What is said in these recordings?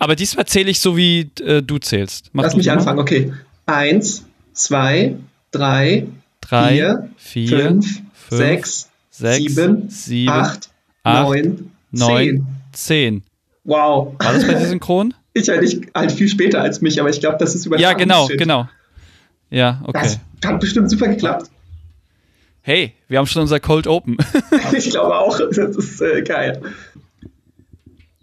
Aber diesmal zähle ich so, wie äh, du zählst. Mach Lass mich anfangen, okay. Eins, zwei, drei, drei vier, vier fünf, fünf, sechs, sechs sieben, sieben, acht, acht neun, neun, zehn. zehn. Wow. War das bei dir synchron? ich halt, halt viel später als mich, aber ich glaube, das ist über Ja, genau, genau. Ja, okay. Das hat bestimmt super geklappt. Hey, wir haben schon unser Cold Open. ich glaube auch, das ist äh, geil.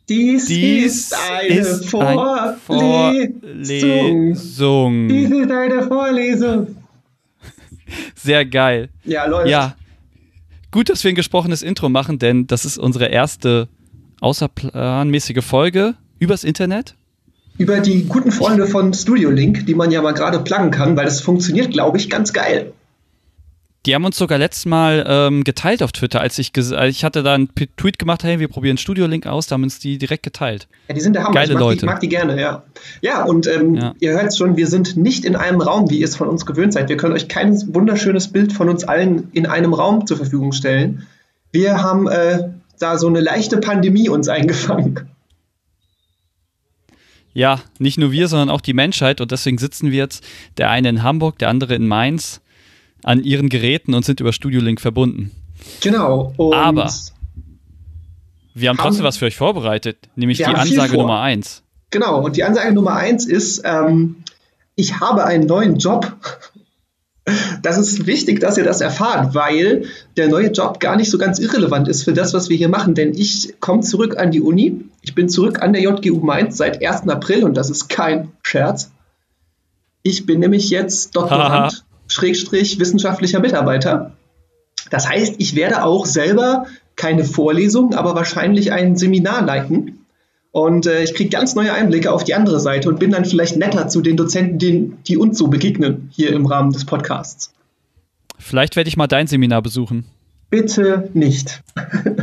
Dies, Dies ist eine ist Vorlesung. Vorlesung. Dies ist eine Vorlesung. Sehr geil. Ja, läuft. Ja. Gut, dass wir ein gesprochenes Intro machen, denn das ist unsere erste außerplanmäßige Folge übers Internet. Über die guten Freunde von Studio Link, die man ja mal gerade plagen kann, weil das funktioniert, glaube ich, ganz geil. Die haben uns sogar letztes Mal ähm, geteilt auf Twitter, als ich, ich hatte da einen Tweet gemacht, hey, wir probieren Studio Link aus, da haben uns die direkt geteilt. Ja, die sind der Hammer. Geile ich mag Leute. Die, ich mag die gerne, ja. Ja, und ähm, ja. ihr hört es schon, wir sind nicht in einem Raum, wie ihr es von uns gewöhnt seid. Wir können euch kein wunderschönes Bild von uns allen in einem Raum zur Verfügung stellen. Wir haben äh, da so eine leichte Pandemie uns eingefangen. Ja, nicht nur wir, sondern auch die Menschheit. Und deswegen sitzen wir jetzt, der eine in Hamburg, der andere in Mainz, an ihren Geräten und sind über Studio Link verbunden. Genau. Aber wir haben trotzdem was für euch vorbereitet, nämlich die Ansage Nummer eins. Genau, und die Ansage Nummer eins ist, ähm, ich habe einen neuen Job. Das ist wichtig, dass ihr das erfahrt, weil der neue Job gar nicht so ganz irrelevant ist für das, was wir hier machen. Denn ich komme zurück an die Uni. Ich bin zurück an der JGU Mainz seit 1. April und das ist kein Scherz. Ich bin nämlich jetzt Doktorand, Schrägstrich wissenschaftlicher Mitarbeiter. Das heißt, ich werde auch selber keine Vorlesung, aber wahrscheinlich ein Seminar leiten. Und äh, ich kriege ganz neue Einblicke auf die andere Seite und bin dann vielleicht netter zu den Dozenten, die, die uns so begegnen hier im Rahmen des Podcasts. Vielleicht werde ich mal dein Seminar besuchen. Bitte nicht.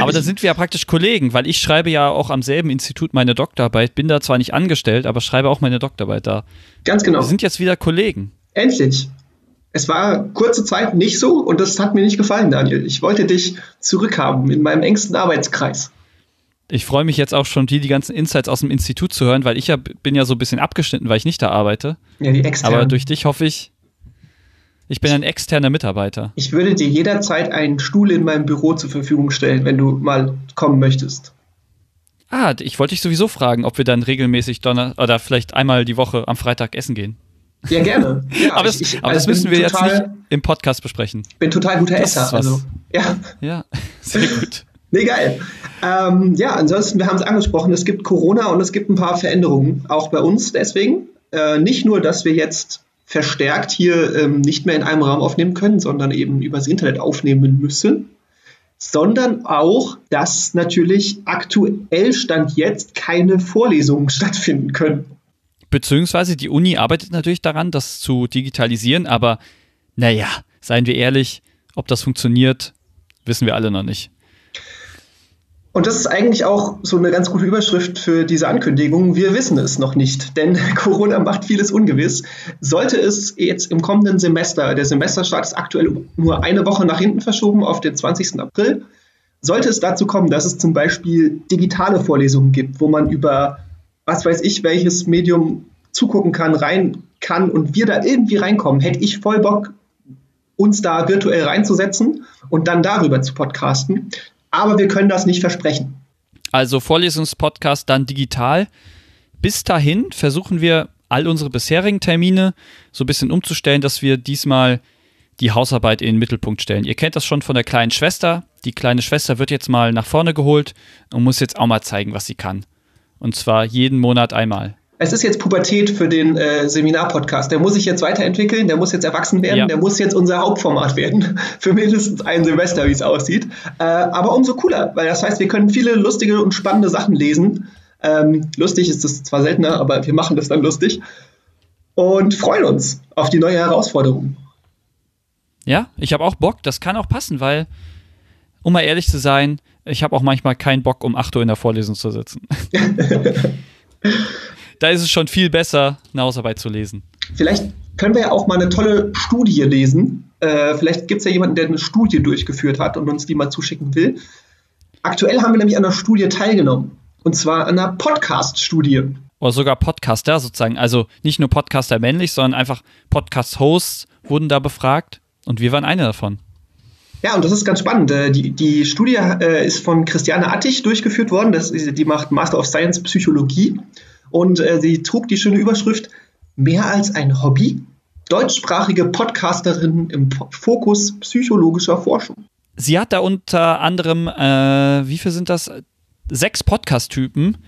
aber da sind wir ja praktisch Kollegen, weil ich schreibe ja auch am selben Institut meine Doktorarbeit, bin da zwar nicht angestellt, aber schreibe auch meine Doktorarbeit da. Ganz genau. Wir sind jetzt wieder Kollegen. Endlich. Es war kurze Zeit nicht so und das hat mir nicht gefallen, Daniel. Ich wollte dich zurückhaben in meinem engsten Arbeitskreis. Ich freue mich jetzt auch schon, die, die ganzen Insights aus dem Institut zu hören, weil ich ja bin ja so ein bisschen abgeschnitten, weil ich nicht da arbeite. Ja, die externen. Aber durch dich hoffe ich, ich bin ein externer Mitarbeiter. Ich würde dir jederzeit einen Stuhl in meinem Büro zur Verfügung stellen, wenn du mal kommen möchtest. Ah, ich wollte dich sowieso fragen, ob wir dann regelmäßig Donner oder vielleicht einmal die Woche am Freitag essen gehen. Ja, gerne. Ja, aber das, ich, aber das müssen wir jetzt nicht im Podcast besprechen. Bin total guter das Esser. Also, ja. ja, sehr gut. Nee, geil. Ähm, ja, ansonsten, wir haben es angesprochen, es gibt Corona und es gibt ein paar Veränderungen, auch bei uns deswegen. Äh, nicht nur, dass wir jetzt verstärkt hier ähm, nicht mehr in einem Raum aufnehmen können, sondern eben übers Internet aufnehmen müssen, sondern auch, dass natürlich aktuell Stand jetzt keine Vorlesungen stattfinden können. Beziehungsweise die Uni arbeitet natürlich daran, das zu digitalisieren, aber naja, seien wir ehrlich, ob das funktioniert, wissen wir alle noch nicht. Und das ist eigentlich auch so eine ganz gute Überschrift für diese Ankündigung. Wir wissen es noch nicht, denn Corona macht vieles ungewiss. Sollte es jetzt im kommenden Semester, der Semesterstart ist aktuell nur eine Woche nach hinten verschoben auf den 20. April, sollte es dazu kommen, dass es zum Beispiel digitale Vorlesungen gibt, wo man über was weiß ich, welches Medium zugucken kann, rein kann und wir da irgendwie reinkommen, hätte ich voll Bock, uns da virtuell reinzusetzen und dann darüber zu podcasten aber wir können das nicht versprechen. Also Vorlesungspodcast dann digital. Bis dahin versuchen wir all unsere bisherigen Termine so ein bisschen umzustellen, dass wir diesmal die Hausarbeit in den Mittelpunkt stellen. Ihr kennt das schon von der kleinen Schwester. Die kleine Schwester wird jetzt mal nach vorne geholt und muss jetzt auch mal zeigen, was sie kann. Und zwar jeden Monat einmal es ist jetzt Pubertät für den äh, Seminar-Podcast. Der muss sich jetzt weiterentwickeln, der muss jetzt erwachsen werden, ja. der muss jetzt unser Hauptformat werden für mindestens ein Semester, wie es aussieht. Äh, aber umso cooler, weil das heißt, wir können viele lustige und spannende Sachen lesen. Ähm, lustig ist es zwar seltener, aber wir machen das dann lustig und freuen uns auf die neue Herausforderung. Ja, ich habe auch Bock. Das kann auch passen, weil, um mal ehrlich zu sein, ich habe auch manchmal keinen Bock, um 8 Uhr in der Vorlesung zu sitzen. da ist es schon viel besser, eine Hausarbeit zu lesen. Vielleicht können wir ja auch mal eine tolle Studie lesen. Äh, vielleicht gibt es ja jemanden, der eine Studie durchgeführt hat und uns die mal zuschicken will. Aktuell haben wir nämlich an einer Studie teilgenommen. Und zwar an einer Podcast-Studie. Oder sogar Podcaster sozusagen. Also nicht nur Podcaster männlich, sondern einfach Podcast-Hosts wurden da befragt. Und wir waren einer davon. Ja, und das ist ganz spannend. Äh, die, die Studie äh, ist von Christiane Attich durchgeführt worden. Das, die macht Master of Science Psychologie. Und äh, sie trug die schöne Überschrift Mehr als ein Hobby? Deutschsprachige Podcasterin im Fokus psychologischer Forschung. Sie hat da unter anderem, äh, wie viel sind das? Sechs Podcast-Typen.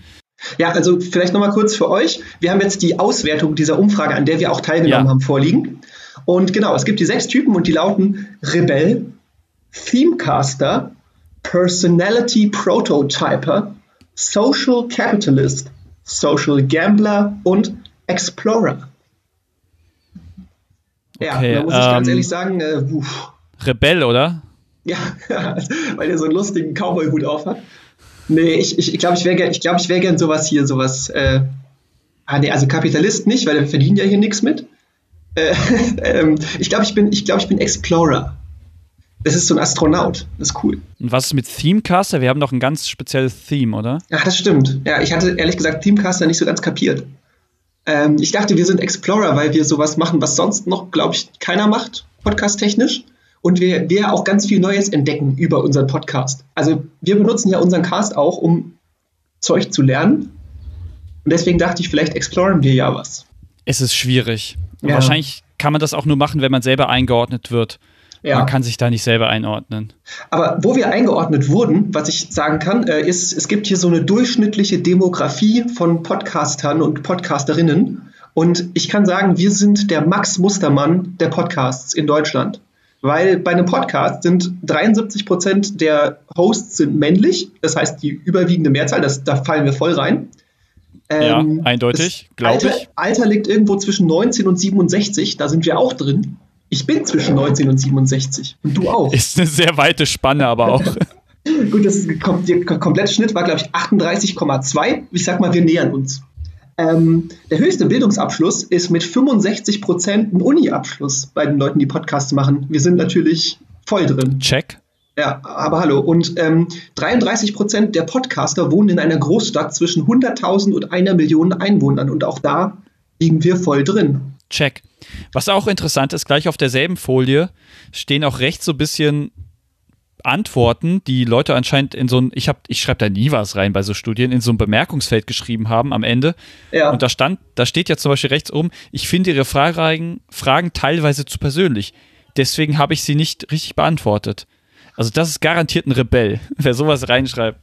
Ja, also vielleicht nochmal kurz für euch. Wir haben jetzt die Auswertung dieser Umfrage, an der wir auch teilgenommen ja. haben, vorliegen. Und genau, es gibt die sechs Typen und die lauten Rebell, Themecaster, Personality Prototyper, Social Capitalist, Social Gambler und Explorer. Ja, okay, da muss ich ähm, ganz ehrlich sagen, äh, Rebell, oder? Ja, weil er so einen lustigen Cowboy-Hut aufhat. Nee, ich glaube, ich, ich, glaub, ich wäre gern, ich glaub, ich wär gern sowas hier, sowas. Äh, ah, nee, also Kapitalist nicht, weil wir verdienen ja hier nichts mit. Äh, ähm, ich glaube, ich bin, ich glaube, ich bin Explorer. Das ist so ein Astronaut. Das ist cool. Und was ist mit Themecaster? Wir haben doch ein ganz spezielles Theme, oder? Ja, das stimmt. Ja, ich hatte ehrlich gesagt Themecaster nicht so ganz kapiert. Ähm, ich dachte, wir sind Explorer, weil wir sowas machen, was sonst noch, glaube ich, keiner macht, podcast-technisch. Und wir, wir auch ganz viel Neues entdecken über unseren Podcast. Also wir benutzen ja unseren Cast auch, um Zeug zu lernen. Und deswegen dachte ich, vielleicht exploren wir ja was. Es ist schwierig. Ja. Wahrscheinlich kann man das auch nur machen, wenn man selber eingeordnet wird. Ja. Man kann sich da nicht selber einordnen. Aber wo wir eingeordnet wurden, was ich sagen kann, äh, ist, es gibt hier so eine durchschnittliche Demografie von Podcastern und Podcasterinnen. Und ich kann sagen, wir sind der Max Mustermann der Podcasts in Deutschland. Weil bei einem Podcast sind 73 Prozent der Hosts sind männlich, das heißt die überwiegende Mehrzahl, das, da fallen wir voll rein. Ähm, ja, eindeutig, glaube ich. Alter liegt irgendwo zwischen 19 und 67, da sind wir auch drin. Ich bin zwischen 19 und 67 und du auch. Ist eine sehr weite Spanne, aber auch. Gut, das ist, der komplette Schnitt war, glaube ich, 38,2. Ich sag mal, wir nähern uns. Ähm, der höchste Bildungsabschluss ist mit 65 Prozent ein Uni-Abschluss bei den Leuten, die Podcasts machen. Wir sind natürlich voll drin. Check. Ja, aber hallo. Und ähm, 33 Prozent der Podcaster wohnen in einer Großstadt zwischen 100.000 und einer Million Einwohnern. Und auch da liegen wir voll drin. Check. Was auch interessant ist, gleich auf derselben Folie stehen auch rechts so ein bisschen Antworten, die Leute anscheinend in so ein, ich ich schreibe da nie was rein bei so Studien, in so ein Bemerkungsfeld geschrieben haben am Ende. Ja. Und da stand, da steht ja zum Beispiel rechts oben, ich finde Ihre Fragen, Fragen teilweise zu persönlich. Deswegen habe ich sie nicht richtig beantwortet. Also das ist garantiert ein Rebell, wer sowas reinschreibt.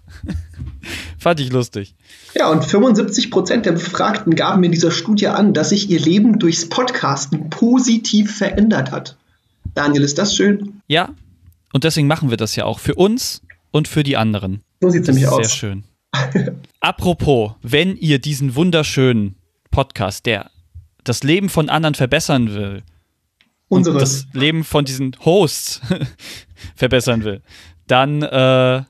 Fand ich lustig. Ja, und 75 Prozent der Befragten gaben in dieser Studie an, dass sich ihr Leben durchs Podcasten positiv verändert hat. Daniel, ist das schön? Ja, und deswegen machen wir das ja auch für uns und für die anderen. So sieht es nämlich aus. Sehr schön. Apropos, wenn ihr diesen wunderschönen Podcast, der das Leben von anderen verbessern will, Unseres. und das Leben von diesen Hosts verbessern will, dann äh,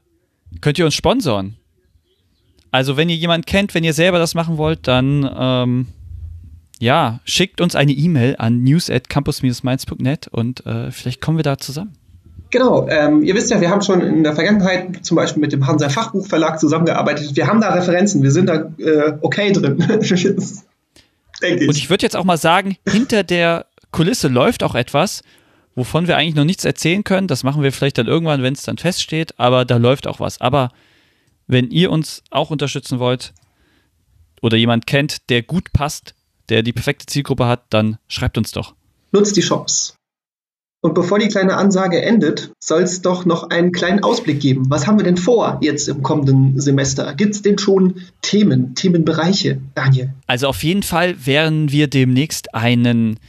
könnt ihr uns sponsoren. Also wenn ihr jemanden kennt, wenn ihr selber das machen wollt, dann ähm, ja, schickt uns eine E-Mail an news at campus-mainz.net und äh, vielleicht kommen wir da zusammen. Genau, ähm, ihr wisst ja, wir haben schon in der Vergangenheit zum Beispiel mit dem Hansa Fachbuchverlag zusammengearbeitet. Wir haben da Referenzen, wir sind da äh, okay drin. Denke ich. Und ich würde jetzt auch mal sagen, hinter der Kulisse läuft auch etwas, wovon wir eigentlich noch nichts erzählen können. Das machen wir vielleicht dann irgendwann, wenn es dann feststeht, aber da läuft auch was. Aber wenn ihr uns auch unterstützen wollt oder jemand kennt, der gut passt, der die perfekte Zielgruppe hat, dann schreibt uns doch. Nutzt die Chance. Und bevor die kleine Ansage endet, soll es doch noch einen kleinen Ausblick geben. Was haben wir denn vor jetzt im kommenden Semester? Gibt es denn schon Themen, Themenbereiche, Daniel? Also auf jeden Fall werden wir demnächst einen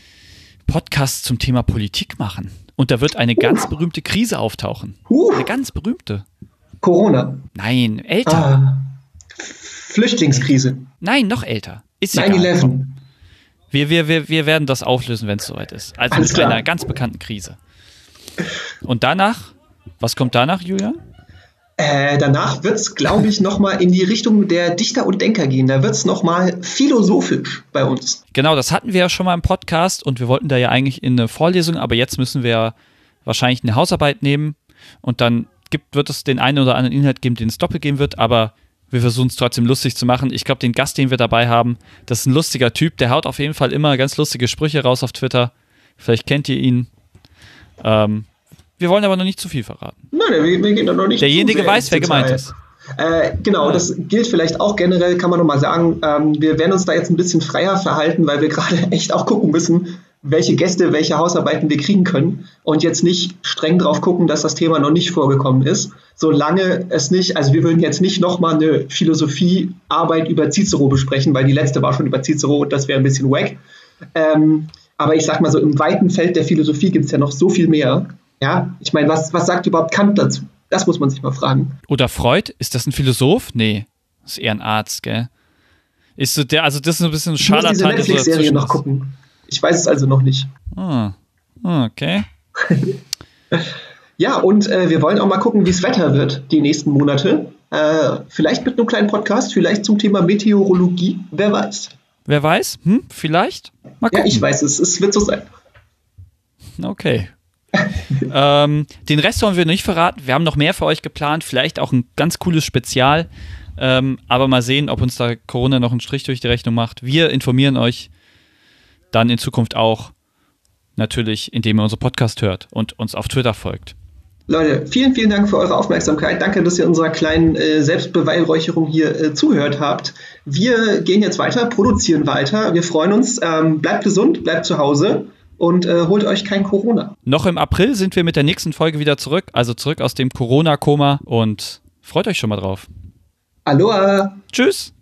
Podcast zum Thema Politik machen. Und da wird eine uh. ganz berühmte Krise auftauchen. Uh. Eine ganz berühmte. Corona. Nein, älter. Ah. Flüchtlingskrise. Nein, noch älter. Ist 9-11. Wir, wir, wir, wir werden das auflösen, wenn es soweit ist. Also Alles mit klar. einer ganz bekannten Krise. Und danach, was kommt danach, Julian? Äh, danach wird es, glaube ich, nochmal in die Richtung der Dichter und Denker gehen. Da wird es nochmal philosophisch bei uns. Genau, das hatten wir ja schon mal im Podcast und wir wollten da ja eigentlich in eine Vorlesung, aber jetzt müssen wir wahrscheinlich eine Hausarbeit nehmen und dann gibt, wird es den einen oder anderen Inhalt geben, den es doppelt geben wird, aber Wir versuchen es trotzdem lustig zu machen. Ich glaube, den Gast, den wir dabei haben, das ist ein lustiger Typ. Der haut auf jeden Fall immer ganz lustige Sprüche raus auf Twitter. Vielleicht kennt ihr ihn. Ähm, wir wollen aber noch nicht zu viel verraten. Nein, wir, wir gehen da noch nicht Derjenige weiß, wer gemeint ist. Äh, genau, das gilt vielleicht auch generell, kann man nochmal sagen. Ähm, wir werden uns da jetzt ein bisschen freier verhalten, weil wir gerade echt auch gucken müssen, welche Gäste, welche Hausarbeiten wir kriegen können und jetzt nicht streng drauf gucken, dass das Thema noch nicht vorgekommen ist. Solange es nicht, also wir würden jetzt nicht nochmal eine Philosophiearbeit über Cicero besprechen, weil die letzte war schon über Cicero und das wäre ein bisschen wack. Ähm, aber ich sag mal so, im weiten Feld der Philosophie gibt es ja noch so viel mehr. Ja, ich meine, was, was sagt überhaupt Kant dazu? Das muss man sich mal fragen. Oder Freud? Ist das ein Philosoph? Nee, das ist eher ein Arzt, gell? Ist so der, also das ist ein bisschen ein Scharlatan. Ich muss diese Netflix-Serie noch gucken. Ich weiß es also noch nicht. Ah, okay. ja, und äh, wir wollen auch mal gucken, wie es Wetter wird die nächsten Monate. Äh, vielleicht mit einem kleinen Podcast, vielleicht zum Thema Meteorologie. Wer weiß. Wer weiß? Hm, vielleicht? Mal gucken. Ja, ich weiß es. Es wird so sein. Okay. ähm, den Rest wollen wir nicht verraten. Wir haben noch mehr für euch geplant. Vielleicht auch ein ganz cooles Spezial. Ähm, aber mal sehen, ob uns da Corona noch einen Strich durch die Rechnung macht. Wir informieren euch dann in Zukunft auch natürlich, indem ihr unseren Podcast hört und uns auf Twitter folgt. Leute, vielen, vielen Dank für eure Aufmerksamkeit. Danke, dass ihr unserer kleinen äh, Selbstbeweihräucherung hier äh, zugehört habt. Wir gehen jetzt weiter, produzieren weiter. Wir freuen uns. Ähm, bleibt gesund, bleibt zu Hause und äh, holt euch kein Corona. Noch im April sind wir mit der nächsten Folge wieder zurück, also zurück aus dem Corona-Koma und freut euch schon mal drauf. Aloha. Tschüss.